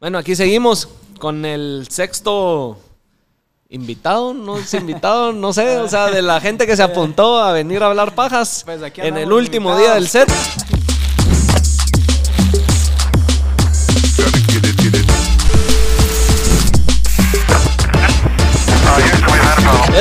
Bueno, aquí seguimos con el sexto invitado, no es invitado, no sé, o sea, de la gente que se apuntó a venir a hablar pajas Pues en el último invitados. día del set.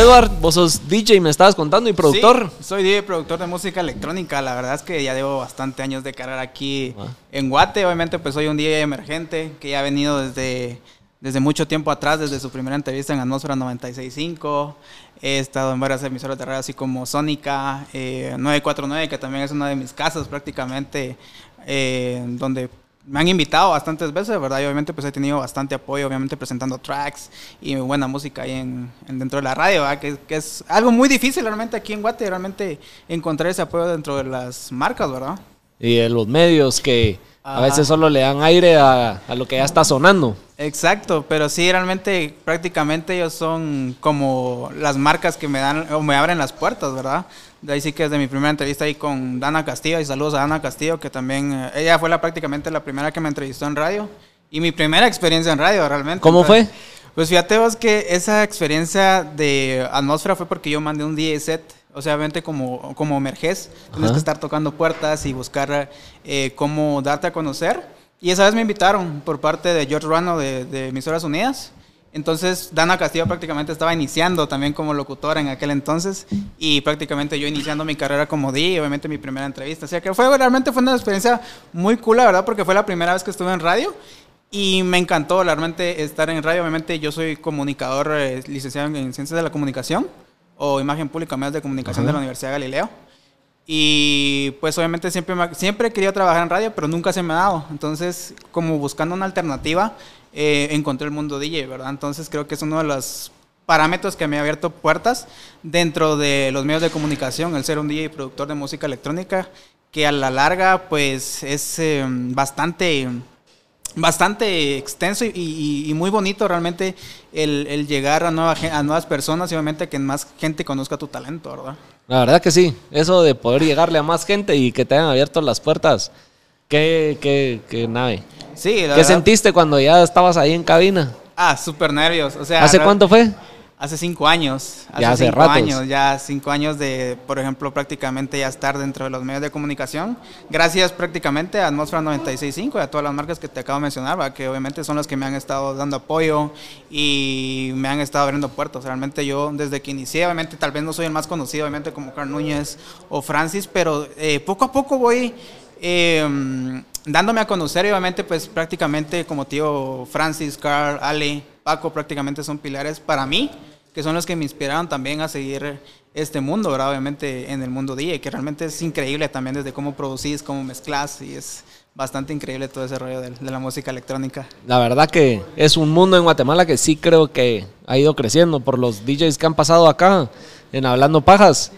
Edward, vos sos DJ, me estabas contando, y productor. Sí, soy DJ productor de música electrónica. La verdad es que ya llevo bastante años de carrera aquí Ah. en Guate. Obviamente, pues soy un DJ emergente que ya ha venido desde, desde mucho tiempo atrás, desde su primera entrevista en Atmósfera 96.5. He estado en varias emisoras de radio, así como Sónica, eh, 949, que también es una de mis casas prácticamente, eh, donde me han invitado bastantes veces, ¿verdad? Y obviamente pues he tenido bastante apoyo, obviamente presentando tracks y buena música ahí en, en- dentro de la radio, ¿verdad? Que, que es algo muy difícil realmente aquí en Guate, realmente encontrar ese apoyo dentro de las marcas, ¿verdad? Y de los medios que a veces solo le dan aire a, a lo que ya está sonando. Exacto, pero sí, realmente prácticamente ellos son como las marcas que me dan o me abren las puertas, ¿verdad? De ahí sí que desde mi primera entrevista ahí con Dana Castillo, y saludos a Dana Castillo, que también, eh, ella fue la prácticamente la primera que me entrevistó en radio y mi primera experiencia en radio realmente. ¿Cómo Entonces, fue? Pues fíjate vos que esa experiencia de atmósfera fue porque yo mandé un DJ set. O sea, obviamente como, como emerges, tienes que estar tocando puertas y buscar eh, cómo darte a conocer. Y esa vez me invitaron por parte de George Ruano de, de Emisoras Unidas. Entonces, Dana Castillo prácticamente estaba iniciando también como locutora en aquel entonces y prácticamente yo iniciando mi carrera como DJ, obviamente mi primera entrevista. O sea que fue realmente fue una experiencia muy cool, la verdad, porque fue la primera vez que estuve en radio y me encantó realmente estar en radio. Obviamente yo soy comunicador eh, licenciado en Ciencias de la Comunicación o Imagen Pública, Medios de Comunicación Ajá. de la Universidad de Galileo. Y pues obviamente siempre, me- siempre querido trabajar en radio, pero nunca se me ha dado. Entonces, como buscando una alternativa, eh, encontré el mundo DJ, ¿verdad? Entonces creo que es uno de los parámetros que me ha abierto puertas dentro de los medios de comunicación, el ser un DJ productor de música electrónica, que a la larga pues es eh, bastante bastante extenso y, muy bonito realmente el, llegar a, a nuevas personas y obviamente que más gente conozca tu talento, ¿verdad? La verdad que sí, eso de poder llegarle a más gente y que te hayan abierto las puertas, qué, qué, qué nave. Sí, la ¿Qué verdad- sentiste cuando ya estabas ahí en cabina? Ah, súper nervios. O sea, ¿Hace cuánto fue? Hace cinco años. Hace Ya hace cinco ratos. años, ya cinco años de, por ejemplo, prácticamente ya estar dentro de los medios de comunicación. Gracias prácticamente a Atmósfera 96.5 y a todas las marcas que te acabo de mencionar, que obviamente son las que me han estado dando apoyo y me han estado abriendo puertas. Realmente yo desde que inicié, obviamente tal vez no soy el más conocido, obviamente como Carl Núñez o Francis, pero eh, poco a poco voy eh, dándome a conocer obviamente pues prácticamente como tío Francis, Carl, Ale, Paco prácticamente son pilares para mí, que son los que me inspiraron también a seguir este mundo, ¿verdad? Obviamente en el mundo DJ, que realmente es increíble también desde cómo producís, cómo mezclas y es bastante increíble todo ese rollo de, de la música electrónica. La verdad que es un mundo en Guatemala que sí creo que ha ido creciendo por los DJs que han pasado acá en Hablando Pajas.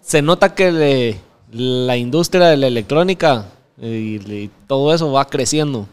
Se nota que le- la industria de la electrónica y, y todo eso va creciendo.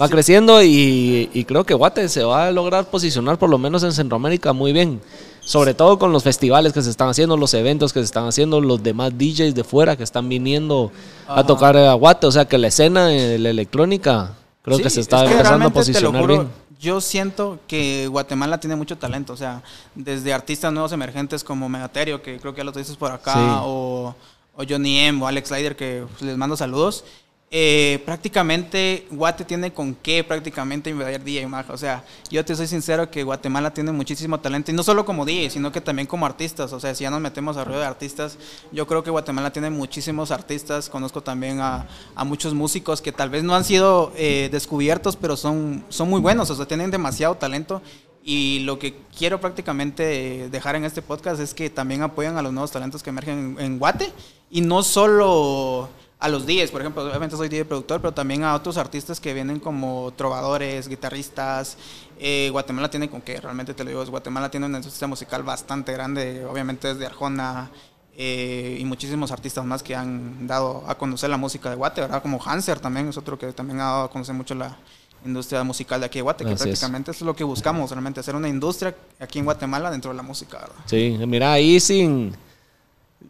Va creciendo y, y creo que Guate se va a lograr posicionar por lo menos en Centroamérica muy bien. Sobre todo con los festivales que se están haciendo, los eventos que se están haciendo, los demás DJs de fuera que están viniendo a tocar a Guate. O sea que la escena de la electrónica creo Sí, que se es está empezando a posicionar juro, bien. Yo siento que Guatemala tiene mucho talento, o sea, desde artistas nuevos emergentes como Megaterio, que creo que ya lo dices por acá, Sí. o, o Johnny M, o Alex Slider, que pues, les mando saludos. Eh, prácticamente Guate tiene con qué prácticamente invadir DJ Maja. O sea, yo te soy sincero que Guatemala tiene muchísimo talento y no solo como DJ, sino que también como artistas. O sea, si ya nos metemos a ruido de artistas, yo creo que Guatemala tiene muchísimos artistas. Conozco también a, a muchos músicos que tal vez no han sido eh, descubiertos, pero son, son muy buenos. O sea, tienen demasiado talento. Y lo que quiero prácticamente dejar en este podcast es que también apoyan a los nuevos talentos que emergen en, en Guate y no solo a los DJs, por ejemplo, obviamente soy DJ productor, pero también a otros artistas que vienen como trovadores, guitarristas. Eh, Guatemala tiene con que realmente te lo digo, Guatemala tiene una industria musical bastante grande, obviamente desde Arjona eh, y muchísimos artistas más que han dado a conocer la música de Guate, ¿verdad? Como Hanser también es otro que también ha dado a conocer mucho la industria musical de aquí de Guate, que Así es. prácticamente eso es lo que buscamos, realmente hacer una industria aquí en Guatemala dentro de la música, ¿verdad? Sí, mira, ahí sin,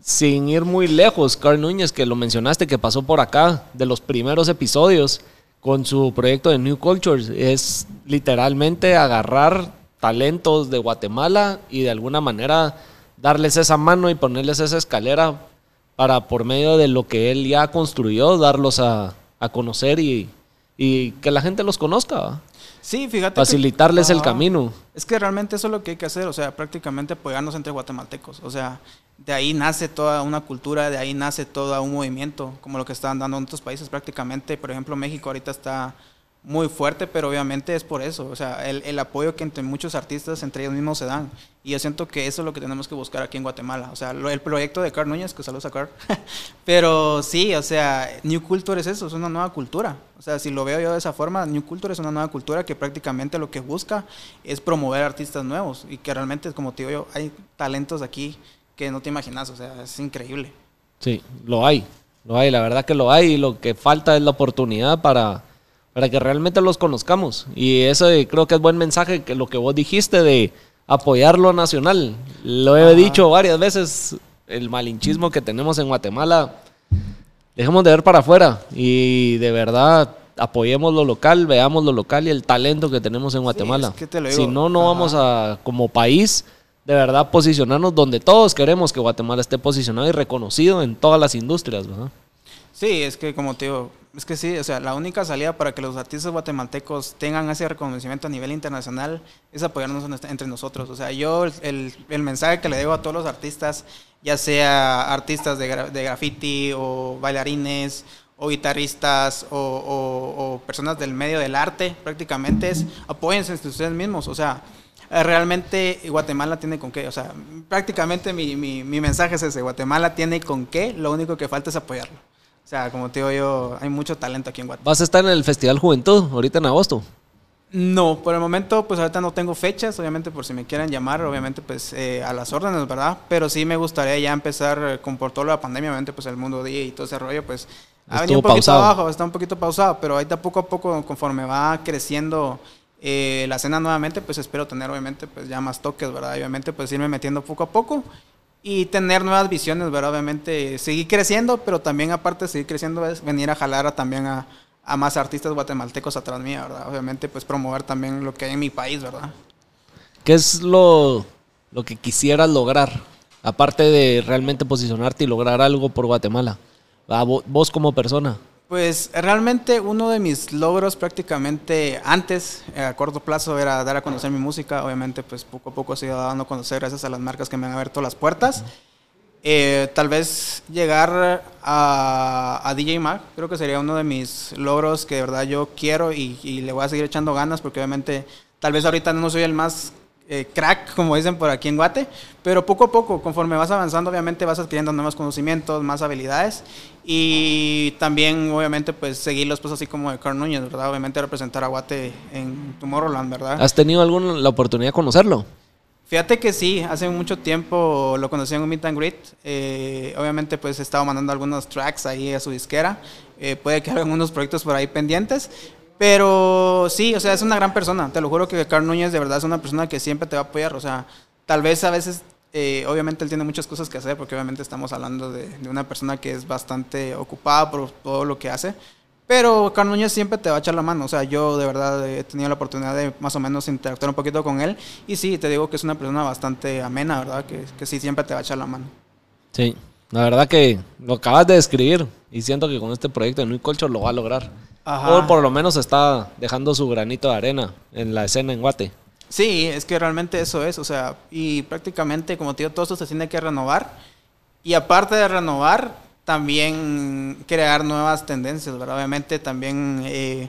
sin ir muy lejos, Carl Núñez, que lo mencionaste, que pasó por acá, de los primeros episodios, con su proyecto de New Cultures. Es literalmente agarrar talentos de Guatemala y de alguna manera darles esa mano y ponerles esa escalera para por medio de lo que él ya construyó, darlos a, a conocer y, y, que la gente los conozca. Sí, fíjate. Facilitarles el camino. Es que realmente eso es lo que hay que hacer, o sea, prácticamente apoyarnos entre guatemaltecos. O sea, de ahí nace toda una cultura, de ahí nace todo un movimiento, como lo que están dando en otros países prácticamente. Por ejemplo, México ahorita está muy fuerte, pero obviamente es por eso, o sea, el, el, apoyo que entre muchos artistas, entre ellos mismos se dan. Y yo siento que eso es lo que tenemos que buscar aquí en Guatemala. O sea, el proyecto de Carl Núñez, que saludos a Carl. pero sí, o sea, New Culture es eso, es una nueva cultura. O sea, si lo veo yo de esa forma, New Culture es una nueva cultura que prácticamente lo que busca es promover artistas nuevos y que realmente, como te digo yo, hay talentos aquí que no te imaginas, o sea, es increíble. Sí, lo hay, lo hay, la verdad que lo hay y lo que falta es la oportunidad para para que realmente los conozcamos. Y eso creo que es buen mensaje, que lo que vos dijiste de apoyar lo nacional. Lo he dicho varias veces, el malinchismo que tenemos en Guatemala, dejemos de ver para afuera y de verdad apoyemos lo local, veamos lo local y el talento que tenemos en Guatemala. si no, no vamos a, como país, de verdad posicionarnos donde todos queremos que Guatemala esté posicionado y reconocido en todas las industrias. ¿verdad? Sí, es que como te digo, es que sí, o sea, la única salida para que los artistas guatemaltecos tengan ese reconocimiento a nivel internacional es apoyarnos entre nosotros. O sea, yo el, mensaje que le digo a todos los artistas, ya sea artistas de, graffiti o bailarines o guitarristas o, personas del medio del arte, prácticamente es apóyense entre ustedes mismos. O sea, realmente Guatemala tiene con qué. O sea, prácticamente mi, mi, mi mensaje es ese, Guatemala tiene con qué, lo único que falta es apoyarlo. O sea, como te digo yo, hay mucho talento aquí en Guatemala. ¿Vas a estar en el Festival Juventud ahorita en agosto? No, por el momento, pues ahorita no tengo fechas, obviamente por si me quieren llamar, obviamente pues eh, a las órdenes, ¿verdad? Pero sí me gustaría ya empezar eh, con por toda la pandemia, obviamente pues el mundo día y todo ese rollo, pues ha venido un poquito abajo, está un poquito pausado, pero ahorita poco a poco, conforme va creciendo eh, la escena nuevamente, pues espero tener obviamente pues ya más toques, ¿verdad? obviamente pues irme metiendo poco a poco y tener nuevas visiones, ¿verdad? Obviamente seguir creciendo, pero también aparte de seguir creciendo es venir a jalar a, también a, a, más artistas guatemaltecos atrás mía, ¿verdad? Obviamente pues promover también lo que hay en mi país, ¿verdad? ¿Qué es lo, lo que quisieras lograr? Aparte de realmente posicionarte y lograr algo por Guatemala. Vos como persona. Pues realmente uno de mis logros prácticamente antes, eh, a corto plazo, era dar a conocer mi música. Obviamente, pues poco a poco se ha ido dando a conocer gracias a las marcas que me han abierto las puertas. Eh, tal vez llegar a, a, DJ Mag, creo que sería uno de mis logros que de verdad yo quiero y, y, le voy a seguir echando ganas porque obviamente tal vez ahorita no soy el más eh, crack, como dicen por aquí en Guate, pero poco a poco, conforme vas avanzando, obviamente vas adquiriendo nuevos conocimientos, más habilidades y también, obviamente, pues seguir los pasos así como de Carl Núñez, ¿verdad? Obviamente representar a Guate en Tomorrowland, ¿verdad? ¿Has tenido alguna la oportunidad de conocerlo? Fíjate que sí, hace mucho tiempo lo conocí en un meet and greet. Eh, obviamente, pues he estado mandando algunos tracks ahí a su disquera. Eh, puede que haya algunos proyectos por ahí pendientes, pero sí, o sea, es una gran persona. Te lo juro que Carl Núñez de verdad es una persona que siempre te va a apoyar. O sea, tal vez a veces, eh, obviamente él tiene muchas cosas que hacer, porque obviamente estamos hablando de, de, una persona que es bastante ocupada por todo lo que hace. Pero Carl Núñez siempre te va a echar la mano. O sea, yo de verdad he tenido la oportunidad de más o menos interactuar un poquito con él. Y sí, te digo que es una persona bastante amena, ¿verdad? Que, que sí, siempre te va a echar la mano. Sí, la verdad que lo acabas de describir. Y siento que con este proyecto de New Culture lo va a lograr. O por lo menos está dejando su granito de arena en la escena en Guate. Sí, es que realmente eso es, o sea, y prácticamente, como te digo, todo esto se tiene que renovar. Y aparte de renovar, también crear nuevas tendencias, ¿verdad? Obviamente también eh,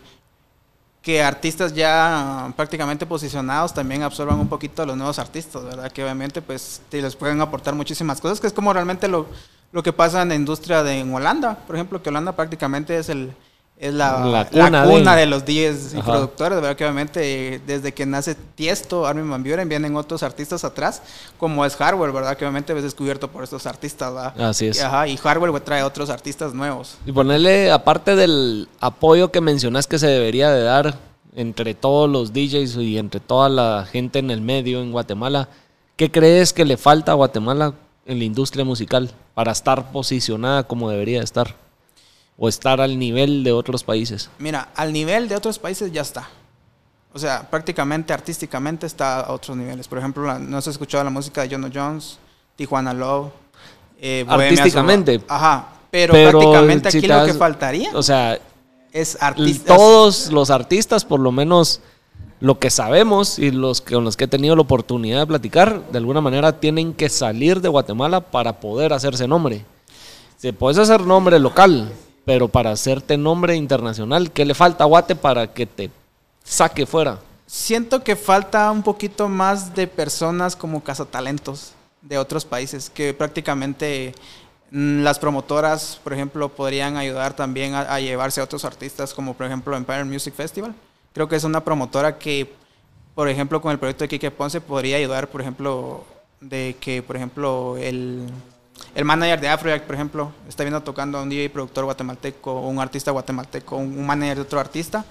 que artistas ya prácticamente posicionados también absorban un poquito a los nuevos artistas, ¿verdad? Que obviamente pues les pueden aportar muchísimas cosas, que es como realmente lo, lo que pasa en la industria de en Holanda, por ejemplo, que Holanda prácticamente es el es la, cuna, de... los DJs y productores, ¿verdad? Que obviamente desde que nace Tiesto, Armin Van Buren, vienen otros artistas atrás, como es Hardware, ¿verdad? Que obviamente es descubierto por estos artistas, ¿verdad? Así es. Ajá, y Hardware trae otros artistas nuevos. Y ponerle, aparte del apoyo que mencionas que se debería de dar entre todos los DJs y entre toda la gente en el medio en Guatemala, ¿qué crees que le falta a Guatemala en la industria musical para estar posicionada como debería estar? O estar al nivel de otros países? Mira, al nivel de otros países ya está. O sea, prácticamente artísticamente está a otros niveles. Por ejemplo, la- no has escuchado la música de John Jones, Tijuana Love. eh, Artísticamente. Ajá. Pero, Pero prácticamente si aquí lo que faltaría O sea, es artistas. todos los artistas, por lo menos lo que sabemos y los que- con los que he tenido la oportunidad de platicar, de alguna manera tienen que salir de Guatemala para poder hacerse nombre. Se puedes hacer nombre local, pero para hacerte nombre internacional, ¿qué le falta a Guate para que te saque fuera? Siento que falta un poquito más de personas como cazatalentos de otros países, que prácticamente mm, las promotoras, por ejemplo, podrían ayudar también a, llevarse a otros artistas, como por ejemplo Empire Music Festival. Creo que es una promotora que, por ejemplo, con el proyecto de Kike Ponce podría ayudar, por ejemplo, de que, por ejemplo, el, el manager de Afrojack, por ejemplo, está viendo tocando a un DJ productor guatemalteco, un artista guatemalteco, un, manager de otro artista,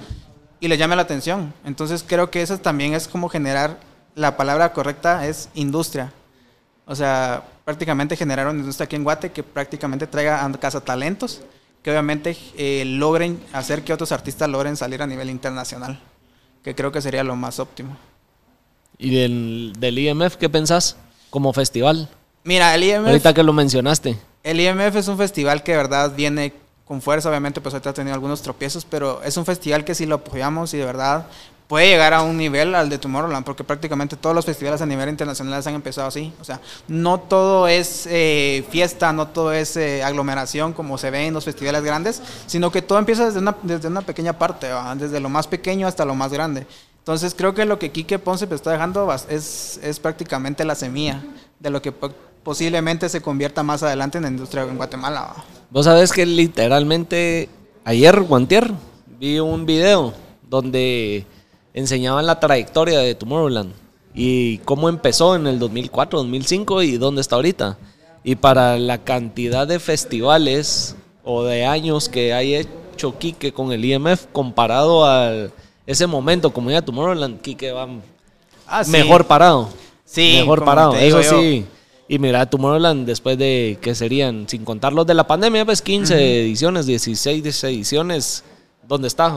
y le llame la atención. Entonces creo que eso también es como generar, la palabra correcta es industria. O sea, prácticamente generar una industria aquí en Guate que prácticamente traiga a casa talentos que obviamente eh, logren hacer que otros artistas logren salir a nivel internacional, que creo que sería lo más óptimo. ¿Y del, del IMF qué pensás como festival? Mira, el IMF, Ahorita que lo mencionaste. el IMF es un festival que de verdad viene con fuerza, obviamente pues ahorita ha tenido algunos tropiezos, pero es un festival que si lo apoyamos y de verdad puede llegar a un nivel al de Tomorrowland, porque prácticamente todos los festivales a nivel internacional han empezado así. O sea, no todo es eh, fiesta, no todo es eh, aglomeración como se ve en los festivales grandes, sino que todo empieza desde una, desde una pequeña parte, desde lo más pequeño hasta lo más grande. Entonces creo que lo que Quique Ponce pues, está dejando es, es prácticamente la semilla de lo que posiblemente se convierta más adelante en la industria en Guatemala. Vos sabés que literalmente ayer, Guantier, vi un video donde enseñaban la trayectoria de Tomorrowland y cómo empezó en el 2004, 2005 y dónde está ahorita. Y para la cantidad de festivales o de años que hay hecho Quique con el IMF comparado a ese momento como ya Tomorrowland, Quique va Ah, sí. mejor parado. Sí, mejor parado. Eso sí. Y mira, Tomorrowland después de que serían, sin contar los de la pandemia, pues 15 ediciones, 16 ediciones, ¿dónde está?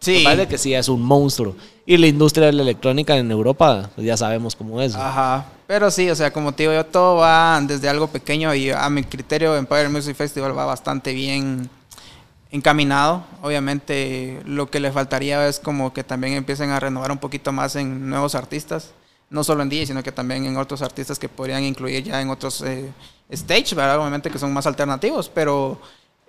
Sí. Parece que sí es un monstruo. Y la industria de la electrónica en Europa, pues ya sabemos cómo es. Ajá. Pero sí, o sea, como te digo, yo todo va desde algo pequeño y a mi criterio Empire Music Festival va bastante bien encaminado. Obviamente lo que le faltaría es como que también empiecen a renovar un poquito más en nuevos artistas. No solo en DJ, sino que también en otros artistas que podrían incluir ya en otros eh, stage, ¿verdad? Obviamente que son más alternativos, pero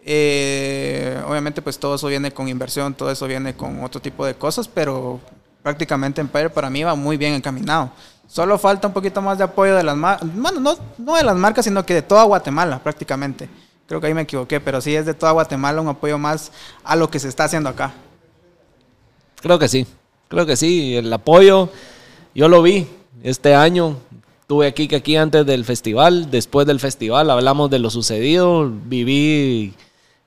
eh, obviamente pues todo eso viene con inversión, todo eso viene con otro tipo de cosas, pero prácticamente Empire para mí va muy bien encaminado. Solo falta un poquito más de apoyo de las marcas, bueno, no, no de las marcas, sino que de toda Guatemala prácticamente. Creo que ahí me equivoqué, pero sí es de toda Guatemala un apoyo más a lo que se está haciendo acá. Creo que sí. Creo que sí. El apoyo, yo lo vi este año. Tuve aquí que aquí antes del festival, después del festival hablamos de lo sucedido, viví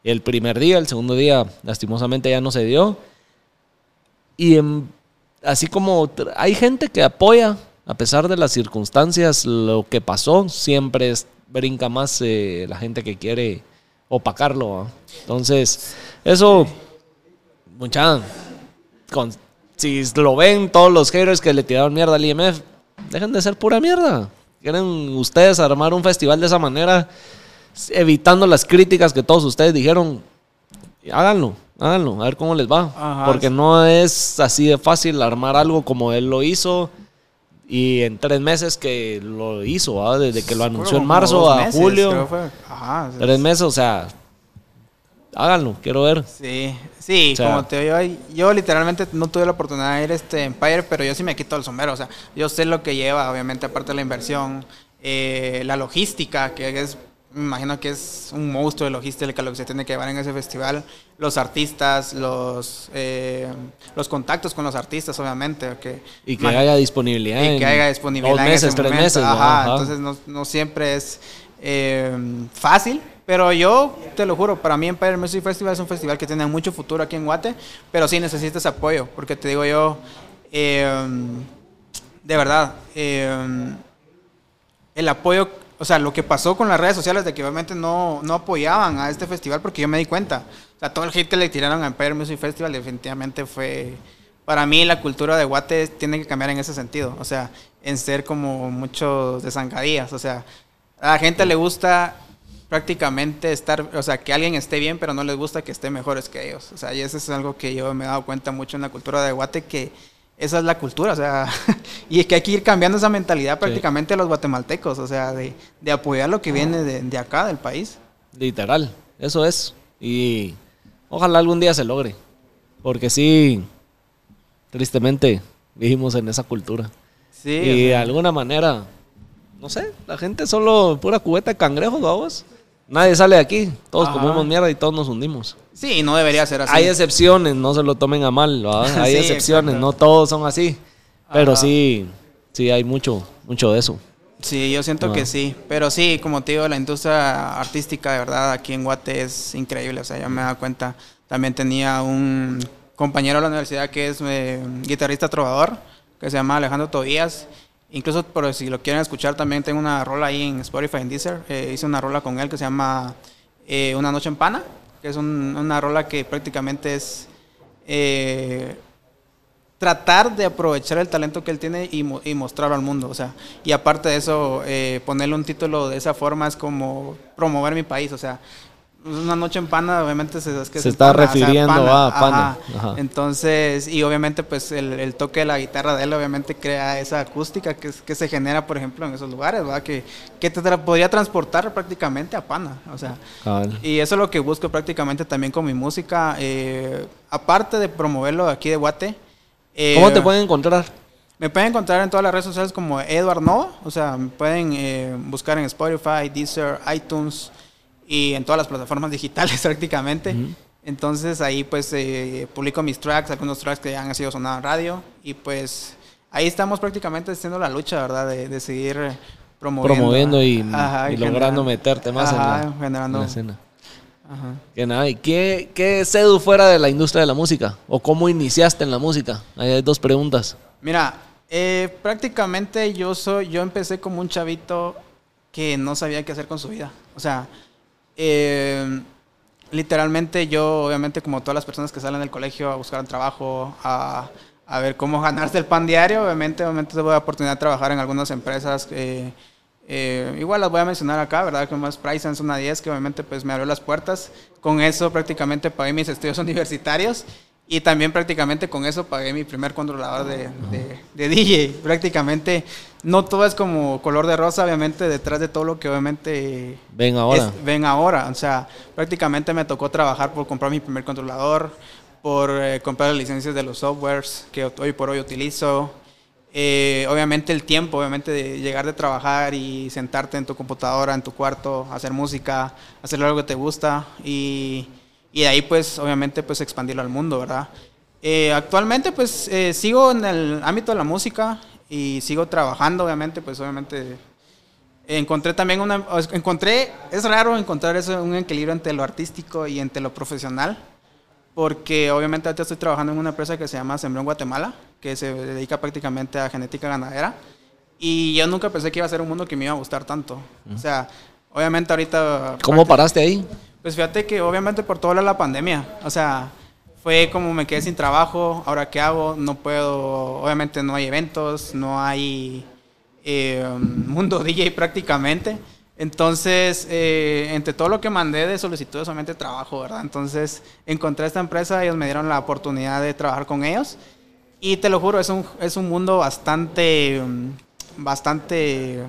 el primer día, el segundo día lastimosamente ya no se dio. Y em, así como hay gente que apoya, a pesar de las circunstancias, lo que pasó, siempre es- brinca más eh, la gente que quiere opacarlo. Entonces, eso, mucha, si lo ven todos los haters que le tiraron mierda al IMF, dejen de ser pura mierda. Quieren ustedes armar un festival de esa manera, evitando las críticas que todos ustedes dijeron, háganlo, háganlo, a ver cómo les va. Ajá, Porque sí. no es así de fácil armar algo como él lo hizo. Y en tres meses que lo hizo, desde que lo anunció en marzo a julio. Ajá, Tres meses, o sea, háganlo, quiero ver. Sí, sí, O sea- como te digo, yo, literalmente no tuve la oportunidad de ir a este Empire, pero yo sí me quito el sombrero, o sea, yo sé lo que lleva, obviamente, aparte de la inversión, eh, la logística, que es, me imagino que es un monstruo de logística lo que se tiene que llevar en ese festival, los artistas, los, eh, los contactos con los artistas, obviamente, que, Y que haya didisponibilidad. y que haya disponibilidad dos en meses, ese tres momento. meses. Ajá. entonces no, no siempre es eh, fácil, pero yo te lo juro, para mí Empire Music Festival es un festival que tiene mucho futuro aquí en Guate, pero sí necesitas apoyo, porque te digo yo, eh, de verdad, eh, el apoyo, o sea, lo que pasó con las redes sociales de que obviamente no, no apoyaban a este festival porque yo me di cuenta. O sea, todo el hate que le tiraron a Empire Music Festival definitivamente fue... Para mí la cultura de Guate tiene que cambiar en ese sentido. O sea, en ser como muchos de zancadillas. O sea, a la gente le gusta prácticamente estar, o sea, que alguien esté bien, pero no les gusta que esté mejores que ellos. O sea, y eso es algo que yo me he dado cuenta mucho en la cultura de Guate, que esa es la cultura, o sea, y es que hay que ir cambiando esa mentalidad prácticamente a los guatemaltecos, o sea, de, de apoyar lo que viene de, de, acá, del país. Literal, eso es. Y ojalá algún día se logre, porque sí, tristemente vivimos en esa cultura. Sí. Y de alguna manera, no sé, la gente solo pura cubeta de cangrejos, vamos. Nadie sale de aquí, todos comemos mierda y todos nos hundimos. Sí, no debería ser así. Hay excepciones, no se lo tomen a mal, hay excepciones, no todos son así. Pero sí, sí hay mucho, mucho de eso. Sí, yo siento que sí. Pero sí, como te digo, la industria artística de verdad aquí en Guate es increíble. O sea, ya me da cuenta. También tenía un compañero de la universidad que es eh, guitarrista trovador, que se llama Alejandro Tobías. Incluso, por si lo quieren escuchar, también tengo una rola ahí en Spotify, en Deezer. Eh, hice una rola con él que se llama eh, Una Noche en Pana, que es una rola que prácticamente es eh, tratar de aprovechar el talento que él tiene y, y, mostrarlo al mundo. O sea, y aparte de eso, ponerle un título de esa forma es como promover mi país. O sea, una noche en Pana, obviamente se, es que se está refiriendo a Pana. Entonces, y obviamente pues el, toque de la guitarra de él obviamente crea esa acústica que, que se genera, por ejemplo, en esos lugares, ¿verdad? Que, que te podría transportar prácticamente a Pana, o sea. Y eso es lo que busco prácticamente también con mi música, eh, aparte de promoverlo aquí de Guate. Eh, ¿Cómo te pueden encontrar? Me pueden encontrar en todas las redes sociales como Edward Nova, o sea, me pueden eh, buscar en Spotify, Deezer, iTunes, y en todas las plataformas digitales prácticamente. Entonces ahí pues eh, publico mis tracks, algunos tracks que ya han sido sonados en radio y pues ahí estamos prácticamente haciendo la lucha, ¿verdad? De, seguir promoviendo. Promoviendo y, logrando meterte más en, la, escena. Que nada, ¿y qué, qué sedu fuera de la industria de la música? ¿O cómo iniciaste en la música? Ahí hay dos preguntas. Mira, eh, prácticamente yo soy, yo empecé como un chavito que no sabía qué hacer con su vida. O sea, eh, literalmente yo, obviamente, como todas las personas que salen del colegio a buscar un trabajo, a, a ver cómo ganarse el pan diario, obviamente, obviamente tuve la oportunidad de trabajar en algunas empresas. Eh, eh, igual las voy a mencionar acá, ¿verdad? Como es Price una 10, que obviamente pues me abrió las puertas. Con eso prácticamente pagué mis estudios universitarios y también prácticamente con eso pagué mi primer controlador de, de, DJ. Prácticamente no todo es como color de rosa, obviamente, detrás de todo lo que obviamente... Ven ahora. ven ahora. O sea, prácticamente me tocó trabajar por comprar mi primer controlador, por eh, comprar las licencias de los softwares que hoy por hoy utilizo. Eh, obviamente el tiempo, obviamente de llegar de trabajar y sentarte en tu computadora, en tu cuarto, hacer música, hacer algo que te gusta y y de ahí pues obviamente pues expandirlo al mundo, ¿verdad? Eh, actualmente pues eh, sigo en el ámbito de la música y sigo trabajando, obviamente, pues obviamente encontré también una, encontré, es raro encontrar eso, un equilibrio entre lo artístico y entre lo profesional, porque obviamente ahorita estoy trabajando en una empresa que se llama Sembrón Guatemala, que se dedica prácticamente a genética ganadera, y yo nunca pensé que iba a ser un mundo que me iba a gustar tanto. O sea, obviamente ahorita... ¿Cómo paraste ahí? Pues fíjate que obviamente por toda la pandemia, o sea, fue como me quedé sin trabajo, ahora qué hago, no puedo, obviamente no hay eventos, no hay eh, mundo DJ prácticamente. Entonces, eh, entre todo lo que mandé de solicitudes, solamente trabajo, ¿verdad? Entonces, encontré esta empresa, ellos me dieron la oportunidad de trabajar con ellos. Y te lo juro, es un, es un mundo bastante, bastante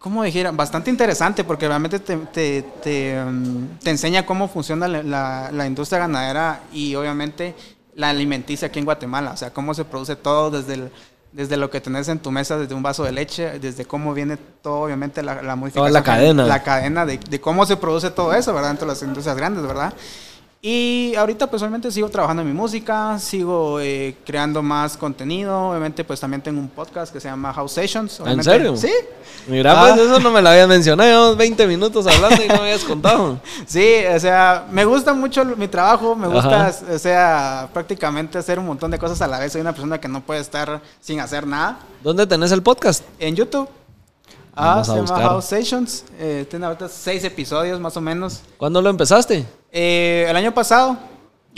¿cómo dijera? Bastante interesante porque realmente te, te, te, um, enseña cómo funciona la, la, industria ganadera y obviamente la alimenticia aquí en Guatemala, o sea, cómo se produce todo desde, desde lo que tenés en tu mesa, desde un vaso de leche, desde cómo viene todo, obviamente, la, la modificación. Toda la cadena. La cadena de, de, cómo se produce todo eso, ¿verdad? Dentro de las industrias grandes, ¿verdad? Y ahorita personalmente sigo trabajando en mi música, sigo eh, creando más contenido. Obviamente pues también tengo un podcast que se llama House Sessions. ¿En serio? Sí. Mira, pues ah. eso no me lo habías mencionado. Llevamos 20 minutos hablando y no me habías contado. sí, o sea, me gusta mucho mi trabajo. Me gusta, o sea, prácticamente hacer un montón de cosas a la vez. Soy una persona que no puede estar sin hacer nada. ¿Dónde tenés el podcast? En YouTube. Ah, se llama. House Sessions. Eh, tiene ahorita seis episodios más o menos. ¿Cuándo lo empezaste? Eh, el año pasado.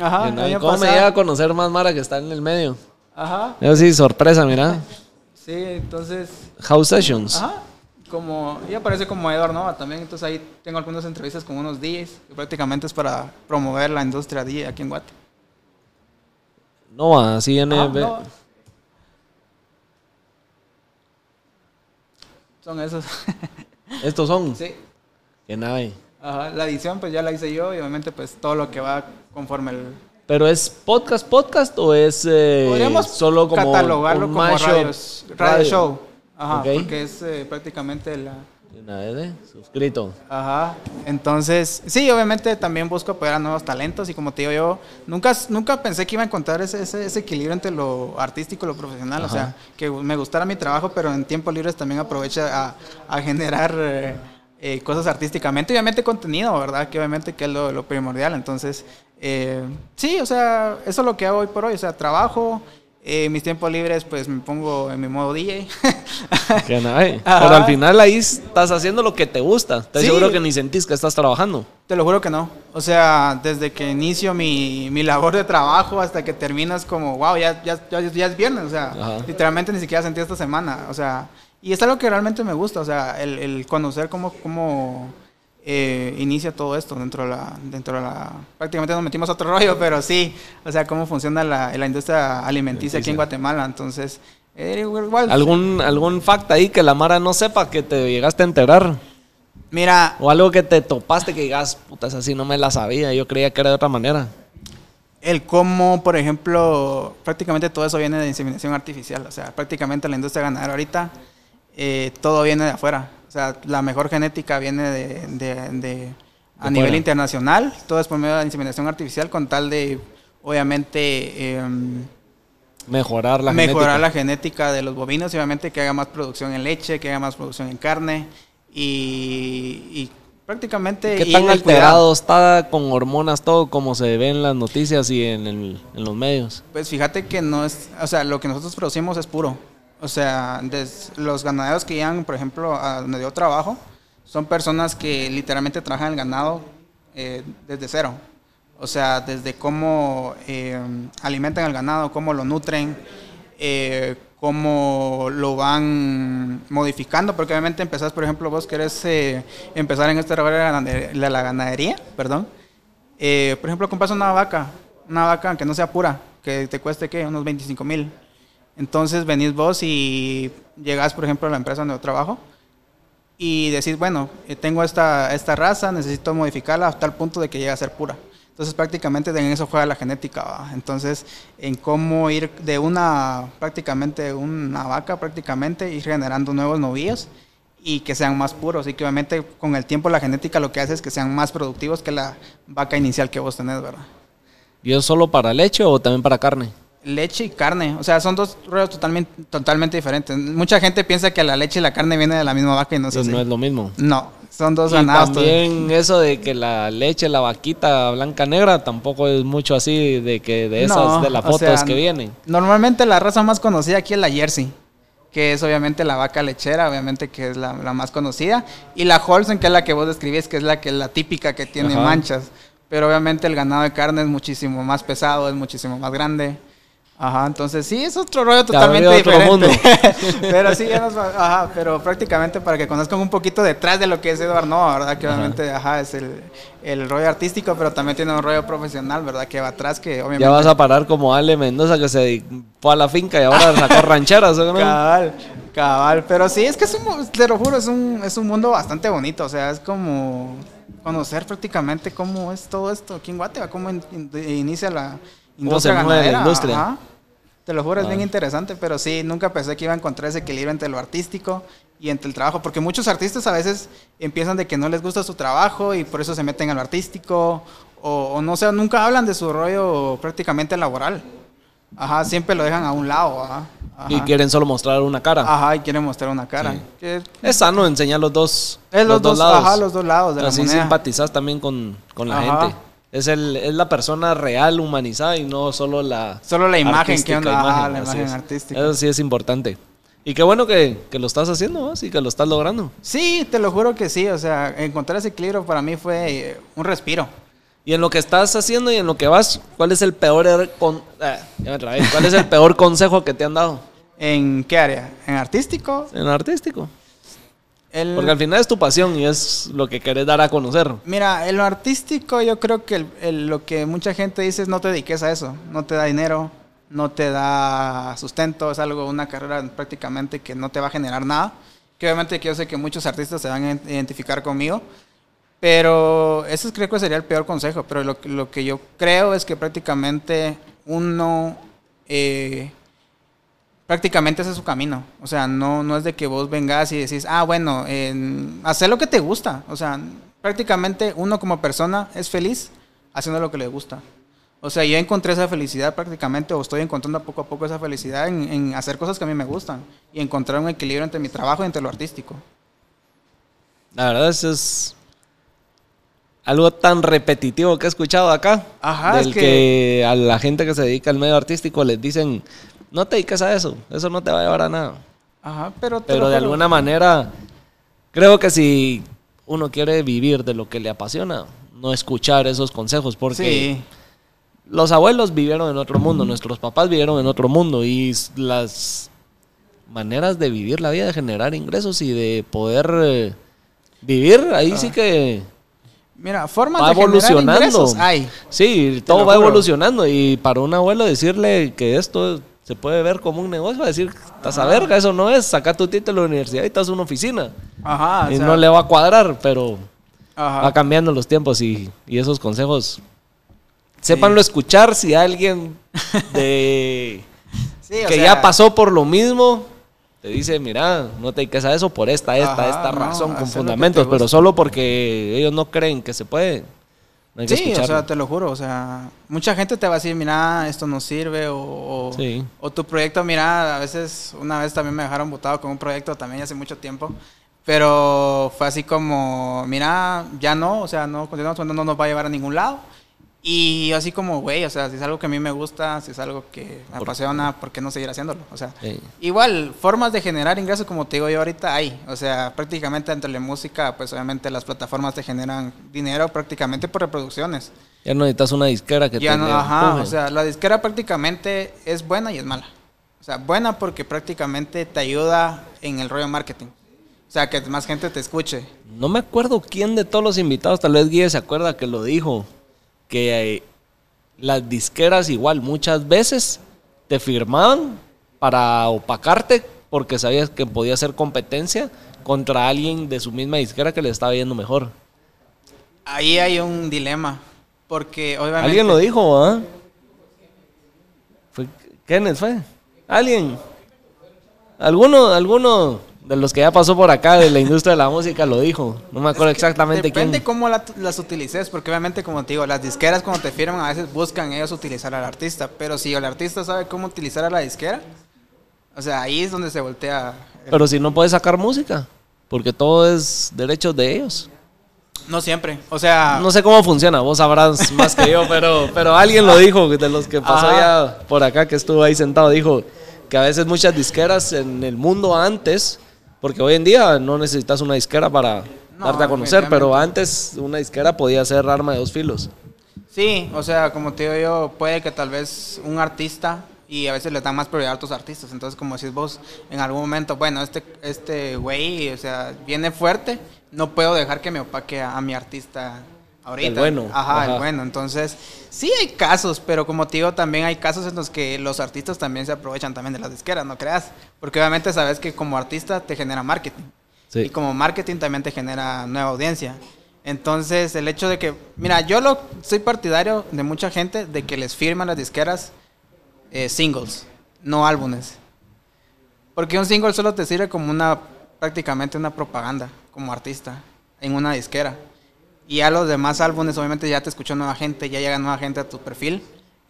Ajá, el año ¿Cómo me llega a conocer más Mara que está en el medio? Ajá. Eso sí, sorpresa, mira. Sí, entonces. House Sessions. Ajá. Como, y aparece como Edward Nova también, entonces ahí tengo algunas entrevistas con unos DJs, que prácticamente es para promover la industria DJ aquí en Guate. Nova, así en no. Son esos. Estos son. sí. Qué nave. Ajá. La edición pues ya la hice yo y obviamente pues todo lo que va conforme el... ¿Pero es podcast, podcast o es eh, Podríamos solo como catalogarlo un como radios- radio, show. Ajá, Ok. porque es eh, prácticamente la... Una vez, ¿eh? Suscrito. Ajá, entonces, sí, obviamente también busco apoyar a nuevos talentos y como te digo yo, nunca, nunca pensé que iba a encontrar ese, ese, ese equilibrio entre lo artístico y lo profesional, o sea, que me gustara mi trabajo, pero en tiempos libres también aprovecha a, a generar eh, eh, cosas artísticamente, obviamente contenido, ¿verdad? Que obviamente que es lo, lo primordial, entonces, eh, sí, o sea, eso es lo que hago hoy por hoy, o sea, trabajo, eh, mis tiempos libres pues me pongo en mi modo DJ. Qué nave. Pero al final ahí estás haciendo lo que te gusta. Estoy Sí. seguro que ni sentís que estás trabajando. Te lo juro que no. O sea, desde que inicio mi, mi labor de trabajo hasta que terminas como, wow, ya, ya, ya, ya es viernes. O sea, Ajá. literalmente ni siquiera sentí esta semana. O sea, y es algo que realmente me gusta. O sea, el, el conocer cómo, cómo eh, inicia todo esto dentro de la... Dentro de la prácticamente nos metimos a otro rollo, pero sí. O sea, cómo funciona la, la industria alimenticia aquí en Guatemala. Entonces, eh, igual... ¿Algún, ¿Algún fact ahí que la Mara no sepa que te llegaste a enterar? Mira, O algo que te topaste que digas, putas, así no me la sabía. Yo creía que era de otra manera. El cómo, por ejemplo, prácticamente todo eso viene de inseminación artificial. O sea, prácticamente la industria ganadera ahorita, eh, todo viene de afuera. O sea, la mejor genética viene de, de- de- a nivel fuera. internacional. Todo es por medio de la inseminación artificial con tal de, obviamente, em, Mejorar la mejorar genética. la genética de los bovinos y obviamente que haga más producción en leche, que haga más producción en carne y, y prácticamente... ¿Qué tan alterado está con hormonas todo como se ve en las noticias y en, el- en los medios? Pues fíjate que no es, o sea, lo que nosotros producimos es puro. O sea, des- los ganaderos que llegan, por ejemplo, a donde yo trabajo, son personas que literalmente trabajan el ganado eh, desde cero. O sea, desde cómo eh, alimentan el ganado, cómo lo nutren, eh, cómo lo van modificando, porque obviamente empezás, por ejemplo, vos querés eh, empezar en este rubro de la ganadería, perdón, por ejemplo, compras una vaca, una vaca que no sea pura, que te cueste, ¿qué? Unos 25 mil. Entonces venís vos y llegás, por ejemplo, a la empresa donde yo trabajo y decís, bueno, eh, tengo esta, esta raza, necesito modificarla hasta el punto de que llegue a ser pura. Entonces prácticamente en eso juega la genética. Entonces en cómo ir de una, prácticamente una vaca, prácticamente ir generando nuevos novillos y que sean más puros. Y que obviamente con el tiempo la genética lo que hace es que sean más productivos que la vaca inicial que vos tenés, ¿verdad? ¿Y es solo para leche o también para carne? Leche y carne, o sea, son dos rollos totalmente, totalmente diferentes. Mucha gente piensa que la leche y la carne vienen de la misma vaca y no es Pues así. no es lo mismo. No, son dos Y ganados. también eso de que la leche, la vaquita blanca negra, tampoco es mucho así de que de esas, No, de las fotos sea, que vienen. Normalmente la raza más conocida aquí es la Jersey, que es obviamente la vaca lechera, obviamente que es la, la más conocida, y la Holstein, que es la que vos describís, que es la que es la típica que tiene Ajá. manchas. Pero obviamente el ganado de carne es muchísimo más pesado, es muchísimo más grande. Ajá, entonces sí, es otro rollo totalmente otro diferente. pero sí, ya nos va- ajá, pero prácticamente para que conozcan un poquito detrás de lo que es Eduardo Nova, ¿verdad? Que obviamente, ajá, es el, el rollo artístico, pero también tiene un rollo profesional, ¿verdad? Que va atrás, que obviamente... Ya vas a parar como Ale Mendoza que se fue a la finca y ahora sacó rancheras. ¿o no? Cabal, cabal. Pero sí, es que es un, te lo juro, es un, es un mundo bastante bonito. O sea, es como conocer prácticamente cómo es todo esto aquí en Guatemala, cómo in- in- inicia la industria se mueve la ganadera. industria. Ajá. Te lo juro, es Ah. bien interesante, pero sí, nunca pensé que iba a encontrar ese equilibrio entre lo artístico y entre el trabajo, porque muchos artistas a veces empiezan de que no les gusta su trabajo y por eso se meten a lo artístico, o, o no sé, nunca hablan de su rollo prácticamente laboral. Ajá, siempre lo dejan a un lado, ajá. Y quieren solo mostrar una cara. Ajá, y quieren mostrar una cara. Sí. Es sano enseñar los dos, es los, dos, lados. ajá, los dos lados de la Así moneda. simpatizas también con, con la gente. Es, el, es la persona real, humanizada y no solo la... Solo la imagen que onda, imagen, la imagen es. artística. Eso sí es importante. Y qué bueno que, que lo estás haciendo y que lo estás logrando. Sí, te lo juro que sí. O sea, encontrar ese equilibrio para mí fue eh, un respiro. Y en lo que estás haciendo y en lo que vas, ¿cuál es el peor er- con- ah, ya me trabé. ¿Cuál es el peor consejo que te han dado ¿En qué área? ¿En artístico? en artístico? El- Porque al final es tu pasión y es lo que querés dar a conocer. Mira, en lo artístico yo creo que el- el- lo que mucha gente dice es no te dediques a eso, no te da dinero, no te da sustento, es algo, una carrera prácticamente que no te va a generar nada. Que obviamente que yo sé que muchos artistas se van a identificar conmigo, pero ese creo que sería el peor consejo, pero lo, lo que yo creo es que prácticamente uno... eh, prácticamente ese es su camino. O sea, no, no es de que vos vengas y decís, ah, bueno, en, hacer lo que te gusta. O sea, prácticamente uno como persona es feliz haciendo lo que le gusta. O sea, yo encontré esa felicidad prácticamente, o estoy encontrando poco a poco esa felicidad en, en hacer cosas que a mí me gustan y encontrar un equilibrio entre mi trabajo y entre lo artístico. La verdad, eso es algo tan repetitivo que he escuchado acá. Ajá, del es que... que- a la gente que se dedica al medio artístico les dicen, no te dediques a eso, eso no te va a llevar a nada. Ajá, pero... te Pero de juro. alguna manera, creo que si uno quiere vivir de lo que le apasiona, no escuchar esos consejos, porque Sí, los abuelos vivieron en otro mundo, nuestros papás vivieron en otro mundo y las maneras de vivir la vida, de generar ingresos y de poder eh, vivir, ahí sí que mira, formas va de generar evolucionando. ingresos hay. Sí, todo va evolucionando y para un abuelo decirle que esto se puede ver como un negocio, va a decir, estás a verga, eso no es, saca tu título de universidad y estás en una oficina. Ajá, o y sea, no le va a cuadrar, pero ajá. va cambiando los tiempos y, y esos consejos, sépanlo escuchar si alguien de Sí, que sea, ya pasó por lo mismo te dice, mira, no te dediques a eso por esta, esta, Ajá, esta no, razón, con fundamentos, pero solo porque ellos no creen que se puede. No hay que Sí, o sea, te lo juro, o sea, mucha gente te va a decir, mira, esto no sirve, o, o, Sí. o tu proyecto, mira, a veces, una vez también me dejaron botado con un proyecto también hace mucho tiempo, pero fue así como, mira, ya no, o sea, no continuamos, no nos va a llevar a ningún lado. Y así como, güey, o sea, si es algo que a mí me gusta, si es algo que me Por- apasiona, ¿por qué no seguir haciéndolo? O sea. Igual, formas de generar ingresos, como te digo yo ahorita, hay. O sea, prácticamente entre la música, pues obviamente las plataformas te generan dinero prácticamente por reproducciones. Ya no necesitas una disquera que Ya te no, ajá, empuje. o sea, la disquera prácticamente es buena y es mala. O sea, buena porque prácticamente te ayuda en el rollo marketing. O sea, que más gente te escuche. No me acuerdo quién de todos los invitados, tal vez Guille se acuerda que lo dijo, que eh, las disqueras igual muchas veces te firmaban para opacarte porque sabías que podía hacer competencia contra alguien de su misma disquera que le estaba yendo mejor. Ahí hay un dilema. Porque obviamente. Alguien lo dijo, ¿ah? Fue Kenneth, fue. Alguien. Alguno, alguno de los que ya pasó por acá de la industria de la música lo dijo. No me acuerdo Es que exactamente Depende quién. cómo la- las utilices, porque obviamente, como te digo, las disqueras cuando te firman a veces buscan ellos utilizar al artista, pero si el artista sabe cómo utilizar a la disquera, o sea, ahí es donde se voltea. el- Pero si no puedes sacar música, porque todo es derechos de ellos. No siempre, o sea, No sé cómo funciona, vos sabrás más que yo, pero, pero alguien lo dijo, de los que pasó Ajá. ya por acá, que estuvo ahí sentado, dijo que a veces muchas disqueras en el mundo antes, porque hoy en día no necesitas una disquera para No, darte a conocer, pero antes una disquera podía ser arma de dos filos. sí, o sea, como te digo yo, puede que tal vez un artista y a veces le dan más prioridad a otros artistas, entonces como decís vos, en algún momento, bueno, este este güey, o sea, viene fuerte, no puedo dejar que me opaque a, a mi artista ahorita. El bueno, Ajá, ajá. el bueno, entonces sí hay casos, pero como te digo, también hay casos en los que los artistas también se aprovechan también de las disqueras, no creas, porque obviamente sabes que como artista te genera marketing. Sí. Y como marketing también te genera nueva audiencia. Entonces, el hecho de que, mira, yo lo soy partidario de mucha gente de que les firman las disqueras eh, singles, no álbumes. Porque un single solo te sirve como una, prácticamente una propaganda, como artista, en una disquera. Y a los demás álbumes, obviamente ya te escuchó nueva gente, ya llega nueva gente a tu perfil.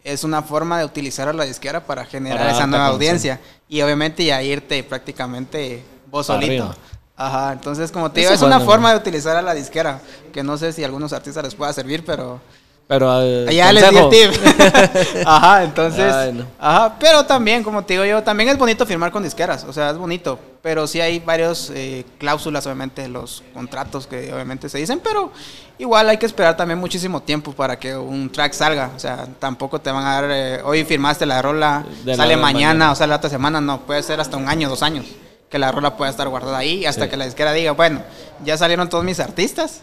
Es una forma de utilizar a la disquera para generar Para esa nueva audiencia. Y obviamente ya irte prácticamente vos Para solito. arriba. Ajá, entonces como te digo, es es una forma de utilizar a la disquera, que no sé si a algunos artistas les pueda servir, pero Pero eh, Allá les di el consejo. tip. ajá, entonces. Ay, no. Ajá, pero también, como te digo yo, también es bonito firmar con disqueras. O sea, es bonito. Pero sí hay varios eh, cláusulas, obviamente, los contratos que obviamente se dicen. Pero igual hay que esperar también muchísimo tiempo para que un track salga. O sea, tampoco te van a dar. eh, hoy firmaste la rola, De la sale mañana, mañana. o sale la otra semana. No, puede ser hasta un año, dos años. Que la rola pueda estar guardada ahí hasta Sí. que la disquera diga, bueno, ya salieron todos mis artistas.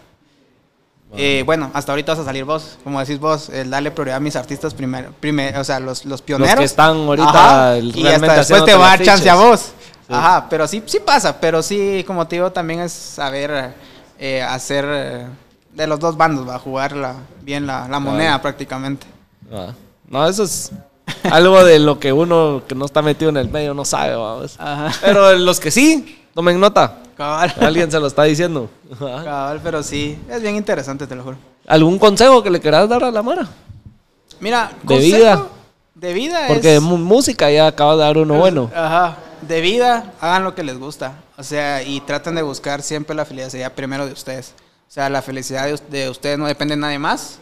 Eh, bueno, hasta ahorita vas a salir vos, como decís vos, el darle prioridad a mis artistas primero, primer, o sea, los, los pioneros. que están ahorita el- y hasta después te va a dar chance a vos. Sí. Ajá, pero sí, sí pasa, pero sí, como te digo, también es saber eh, hacer eh, de los dos bandos, va a jugar la, bien la, la moneda prácticamente. Ah, No, eso es algo de lo que uno que no está metido en el medio no sabe, vamos. Ajá. Pero los que sí, tomen nota. Cabal. Alguien se lo está diciendo. Cabal, pero sí, es bien interesante, te lo juro. ¿Algún consejo que le quieras dar a la Mara? Mira, De consejo vida. De vida Porque es... música ya acabas de dar uno bueno. Ajá. De vida, hagan lo que les gusta. O sea, y traten de buscar siempre la felicidad primero de ustedes. O sea, la felicidad de, de ustedes no depende de nadie más.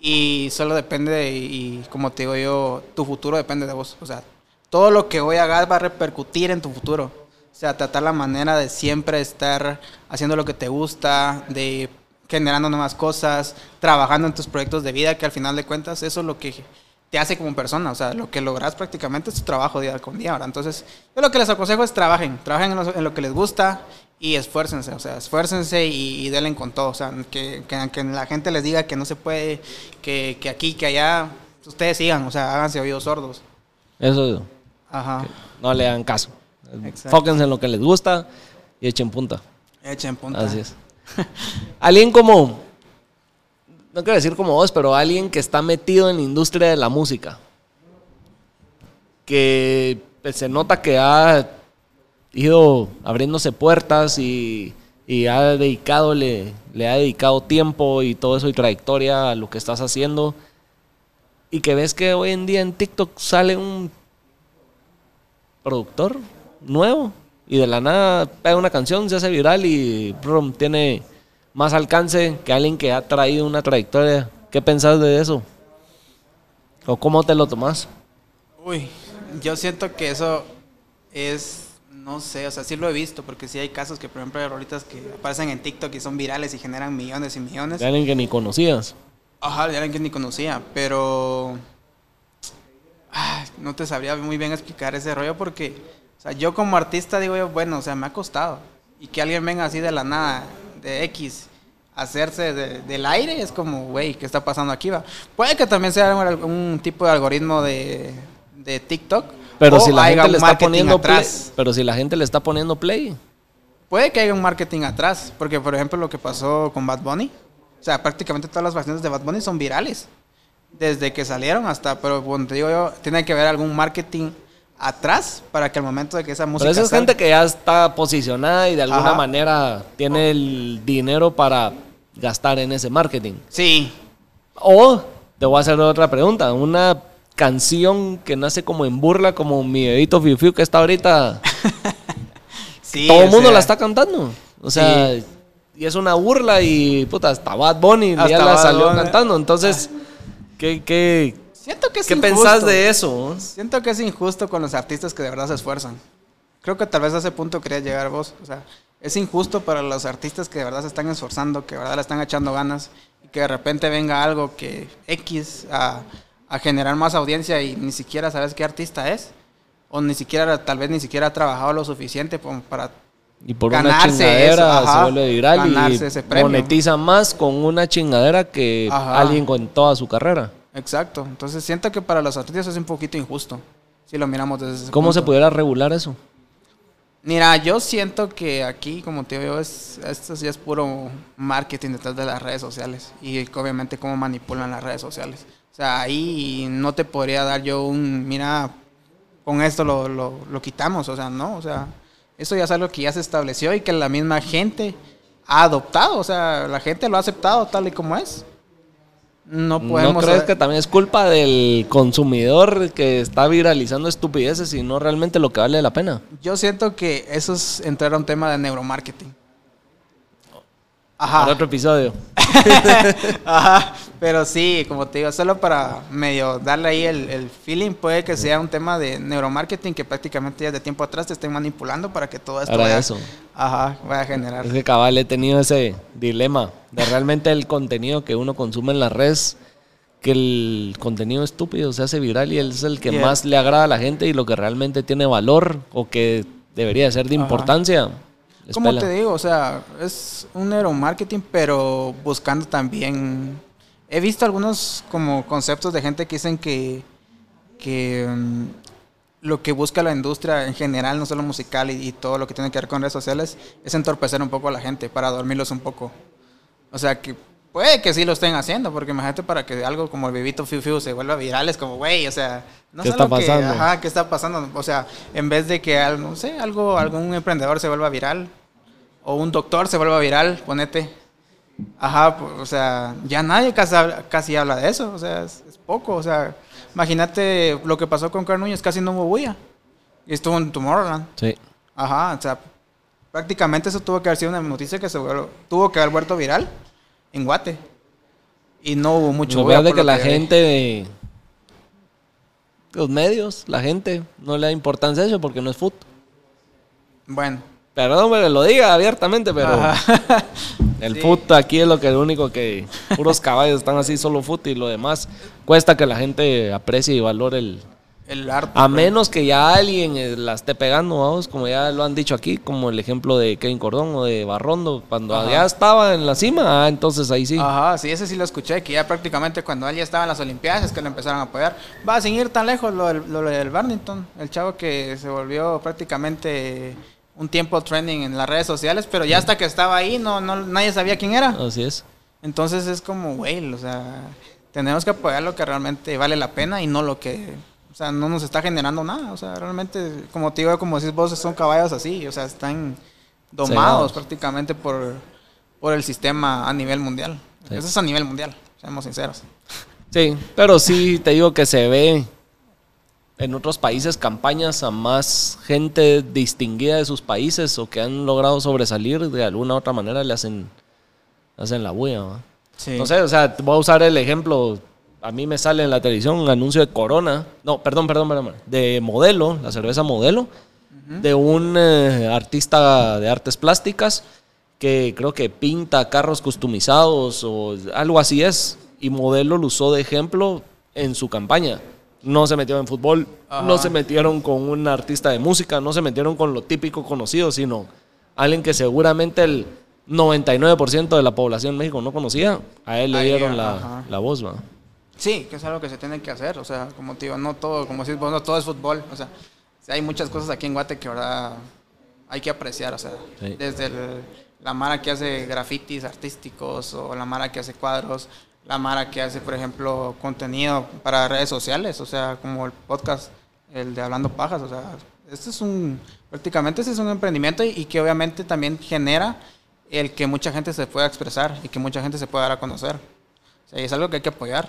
Y solo depende de, y como te digo yo, tu futuro depende de vos. O sea, todo lo que hoy hagas va a repercutir en tu futuro. O sea, tratar la manera de siempre estar haciendo lo que te gusta, de generando nuevas cosas, trabajando en tus proyectos de vida, que al final de cuentas eso es lo que te hace como persona. O sea, lo que logras prácticamente es tu trabajo día con día. Ahora, entonces, yo lo que les aconsejo es trabajen, trabajen en lo, en lo que les gusta y esfuércense. O sea, esfuércense y, y denle con todo. O sea, que, que, que la gente les diga que no se puede, que, que aquí, que allá, ustedes sigan. O sea, háganse oídos sordos. Eso Ajá. no le hagan caso. Fóquense en lo que les gusta y echen punta. Echen punta. Así es. alguien como, no quiero decir como vos, pero alguien que está metido en la industria de la música. Que pues, se nota que ha ido abriéndose puertas y, y ha dedicado, le, le ha dedicado tiempo y todo eso y trayectoria a lo que estás haciendo. Y que ves que hoy en día en TikTok sale un productor nuevo y de la nada pega una canción, se hace viral y brum, tiene más alcance que alguien que ha traído una trayectoria. ¿Qué pensás de eso? ¿O cómo te lo tomás? Uy, yo siento que eso es, no sé, o sea, sí lo he visto, porque sí hay casos que, por ejemplo, hay rolitas que aparecen en TikTok y son virales y generan millones y millones. De alguien que ni conocías. Ajá, de alguien que ni conocía, pero ay, no te sabría muy bien explicar ese rollo porque, sea, yo como artista digo yo, bueno, o sea, me ha costado. Y que alguien venga así de la nada, de X, a hacerse de- del aire, es como, güey, ¿qué está pasando aquí? Va? Puede que también sea un, un tipo de algoritmo de, de TikTok. Pero o si la gente le está poniendo play, atrás. pero si la gente le está poniendo play, Puede que haya un marketing atrás, porque por ejemplo lo que pasó con Bad Bunny, o sea, prácticamente todas las versiones de Bad Bunny son virales, desde que salieron hasta, pero bueno, te digo yo, tiene que haber algún marketing atrás para que al momento de que esa música pero esa es gente que ya está posicionada y de alguna Ajá. manera tiene el dinero para gastar en ese marketing. Sí, O te voy a hacer otra pregunta, una canción que nace como en burla, como mi bebito Fiu Fiu que está ahorita, sí. todo el mundo sea, la está cantando. O sea, Sí. y es una burla y puta, hasta Bad Bunny Hasta ya la salió Bunny. cantando. Entonces, ¿qué, qué, Siento que es qué injusto. pensás de eso? Siento que es injusto con los artistas que de verdad se esfuerzan. Creo que tal vez a ese punto quería llegar vos. O sea, es injusto para los artistas que de verdad se están esforzando, que de verdad le están echando ganas y que de repente venga algo que X a, a generar más audiencia y ni siquiera sabes qué artista es. O ni siquiera, tal vez ni siquiera ha trabajado lo suficiente como para Y por una Ganarse chingadera eso, ajá, se vuelve viral ganarse y ese premio. monetiza más con una chingadera que Ajá. alguien con toda su carrera. Exacto. Entonces siento que para los artistas es un poquito injusto. Si lo miramos desde ese ¿Cómo se pudiera regular eso? Mira, yo siento que aquí, como te digo, es, esto sí es puro marketing detrás de las redes sociales. Y obviamente cómo manipulan las redes sociales. O sea, ahí no te podría dar yo un, mira, con esto lo, lo, lo quitamos. O sea, no, o sea, eso ya es algo que ya se estableció y que la misma gente ha adoptado. O sea, la gente lo ha aceptado tal y como es. No podemos... ¿No crees que también es culpa del consumidor que está viralizando estupideces y no realmente lo que vale la pena? Yo siento que eso es entrar a un tema de neuromarketing. Para Ajá. otro episodio. Ajá. Pero sí, como te digo, solo para medio darle ahí el, el feeling, puede que sea un tema de neuromarketing que prácticamente ya de tiempo atrás te estén manipulando para que todo esto vaya, eso. Ajá, vaya a generar. Es que cabal he tenido ese dilema de realmente el contenido que uno consume en las redes, que el contenido estúpido se hace viral y él es el que Yeah. más le agrada a la gente y lo que realmente tiene valor o que debería ser de Ajá. importancia. Como te digo, o sea, es un neuromarketing, pero buscando también... He visto algunos como conceptos de gente que dicen que, que mm, lo que busca la industria en general, no solo musical y, y todo lo que tiene que ver con redes sociales, es entorpecer un poco a la gente para dormirlos un poco. O sea, que puede que sí lo estén haciendo, porque imagínate para que algo como el bebito Fiu Fiu se vuelva viral, es como, güey, o sea, no ¿Qué sé está lo que- pasando? ajá, ¿qué está pasando? O sea, en vez de que, no sé, algo, algún emprendedor se vuelva viral, o un doctor se vuelva viral, ponete. Ajá, pues, o sea, ya nadie casi habla, casi habla de eso, o sea, es, es poco, o sea, imagínate lo que pasó con Carl Núñez, casi no hubo bulla, y estuvo en Tomorrowland. Sí. Ajá, o sea, prácticamente eso tuvo que haber sido una noticia que se vuelve- tuvo que haber vuelto viral en Guate. Y no hubo mucho Lo peor de que lo la gente, los medios, la gente, no le da importancia a eso porque no es fútbol. Bueno. Perdón que lo diga abiertamente, pero Ajá. el Sí. foot aquí es lo que el único que puros caballos están así solo foot y lo demás cuesta que la gente aprecie y valore el El arte. a pues. menos que ya alguien eh, la esté pegando, vamos, como ya lo han dicho aquí, como el ejemplo de Kevin Cordón o de Barrondo, cuando Ajá. ya estaba en la cima, ah, entonces ahí sí. Ajá, sí, ese sí lo escuché, que ya prácticamente cuando él ya estaba en las Olimpiadas es que lo empezaron a apoyar. Va, sin ir tan lejos, lo del, lo del Barnington, el chavo que se volvió prácticamente un tiempo trending en las redes sociales, pero ya hasta que estaba ahí no, no nadie sabía quién era. Así es. Entonces es como, güey, o sea, tenemos que apoyar lo que realmente vale la pena y no lo que, o sea, no nos está generando nada. O sea, realmente, como te digo, como decís vos, son caballos así, o sea, están domados prácticamente por, por el sistema a nivel mundial. Sí. Eso es a nivel mundial, seamos sinceros. Sí, pero sí te digo que se ve en otros países campañas a más gente distinguida de sus países o que han logrado sobresalir de alguna u otra manera le hacen, hacen la bulla. ¿va? Sí. No sé, o sea, voy a usar el ejemplo. A mí me sale en la televisión un anuncio de Corona. No, perdón, perdón, perdón. De Modelo, la cerveza Modelo. De un eh, artista de artes plásticas que creo que pinta carros customizados o algo así es. Y Modelo lo usó de ejemplo en su campaña. No se metieron en fútbol, Ajá. no se metieron con un artista de música, no se metieron con lo típico conocido, sino alguien que seguramente el 99% de la población en México no conocía. A él le dieron la, la voz, ¿va? Sí, que es algo que se tiene que hacer, o sea, como te digo, no todo, como decís vos, no todo es fútbol, o sea, hay muchas cosas aquí en Guate que ahora hay que apreciar, o sea, Sí. desde el- la mara que hace grafitis artísticos o la mara que hace cuadros, la mara que hace, por ejemplo, contenido para redes sociales, o sea, como el podcast, el de Hablando Pajas, o sea, este es un, prácticamente este es un emprendimiento y, y que obviamente también genera el que mucha gente se pueda expresar y que mucha gente se pueda dar a conocer. O sea, y es algo que hay que apoyar.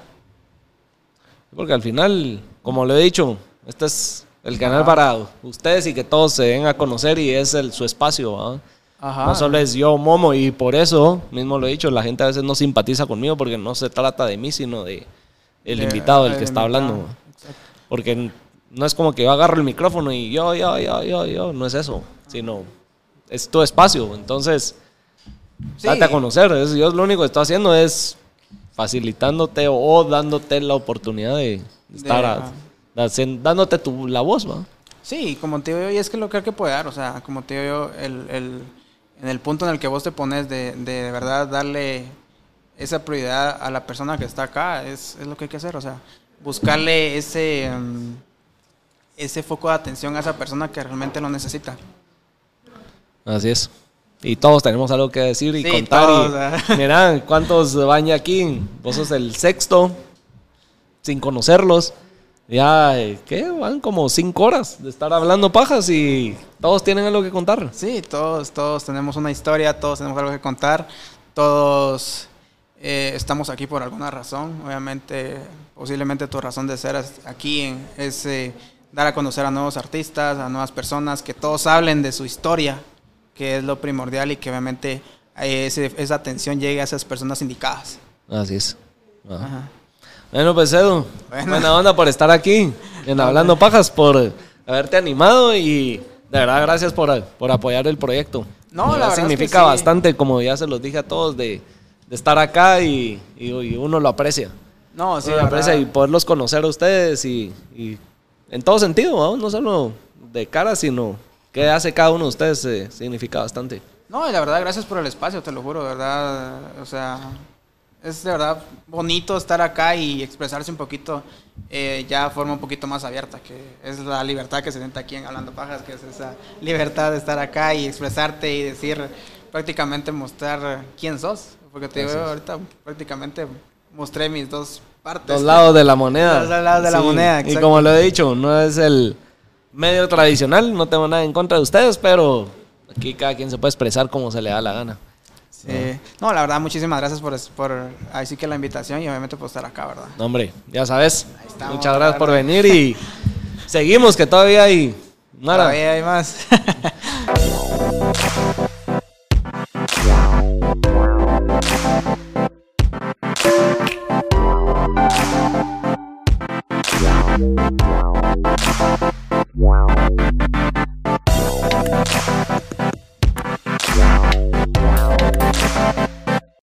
Porque al final, como lo he dicho, este es el canal Ajá. para ustedes y que todos se den a conocer y es el, su espacio. No solo es yo, Momo, y por eso, mismo lo he dicho, la gente a veces no simpatiza conmigo porque no se trata de mí, sino de el De- invitado, el el que está invitado. hablando. Porque no es como que yo agarro el micrófono y yo, yo, yo, yo, yo, no es eso, sino es tu espacio. Entonces, Sí. date a conocer. Yo lo único que estoy haciendo es facilitándote o dándote la oportunidad de estar, a- ajá. de hacer- dándote tu, la voz, ¿va? Sí, como te digo yo, y es que lo que hay que apoyar, o sea, como te digo yo, el, el- en el punto en el que vos te pones de, de, de verdad darle esa prioridad a la persona que está acá, es, es lo que hay que hacer, o sea, buscarle ese, mm, ese foco de atención a esa persona que realmente lo necesita. Así es. Y todos tenemos algo que decir y Sí, contar. todos, y, ¿cuántos van ya aquí? Vos sos el sexto, sin conocerlos. Ya, eh, ¿qué? Van como cinco horas de estar hablando pajas y todos tienen algo que contar. Sí, todos, todos tenemos una historia, todos tenemos algo que contar, todos eh, estamos aquí por alguna razón. Obviamente, posiblemente tu razón de ser aquí en- es eh, dar a conocer a nuevos artistas, a nuevas personas, que todos hablen de su historia, que es lo primordial y que obviamente eh, ese- esa atención llegue a esas personas indicadas. Así es. Ajá. Bueno, pues Edu, Bueno. buena onda por estar aquí en Hablando Pajas, por haberte animado y de verdad gracias por, por apoyar el proyecto. No, la verdad es que significa sí. bastante, como ya se los dije a todos, de, de estar acá y, y- y uno lo aprecia. No, sí, Uno lo aprecia y poderlos conocer a ustedes y, y en todo sentido, ¿no? no solo de cara, sino que hace cada uno de ustedes eh, significa bastante. No, y la verdad, gracias por el espacio, te lo juro, de verdad. O sea, es de verdad bonito estar acá y expresarse un poquito eh, ya de forma un poquito más abierta, que es la libertad que se siente aquí en Hablando Pajas, que es esa libertad de estar acá y expresarte y decir, prácticamente mostrar quién sos. Porque te digo, Así es. ahorita prácticamente mostré mis dos partes. Dos lados de la moneda. Dos lados de la moneda, Y exacto. como lo he dicho, no es el medio tradicional, no tengo nada en contra de ustedes, pero aquí cada quien se puede expresar como se le da la gana. Sí. No, la verdad, muchísimas gracias por, por ahí sí que la invitación y obviamente por estar acá, ¿verdad? No, hombre, ya sabes. Ahí estamos, Muchas gracias por venir y seguimos que todavía hay Mara. Todavía hay más. Wow.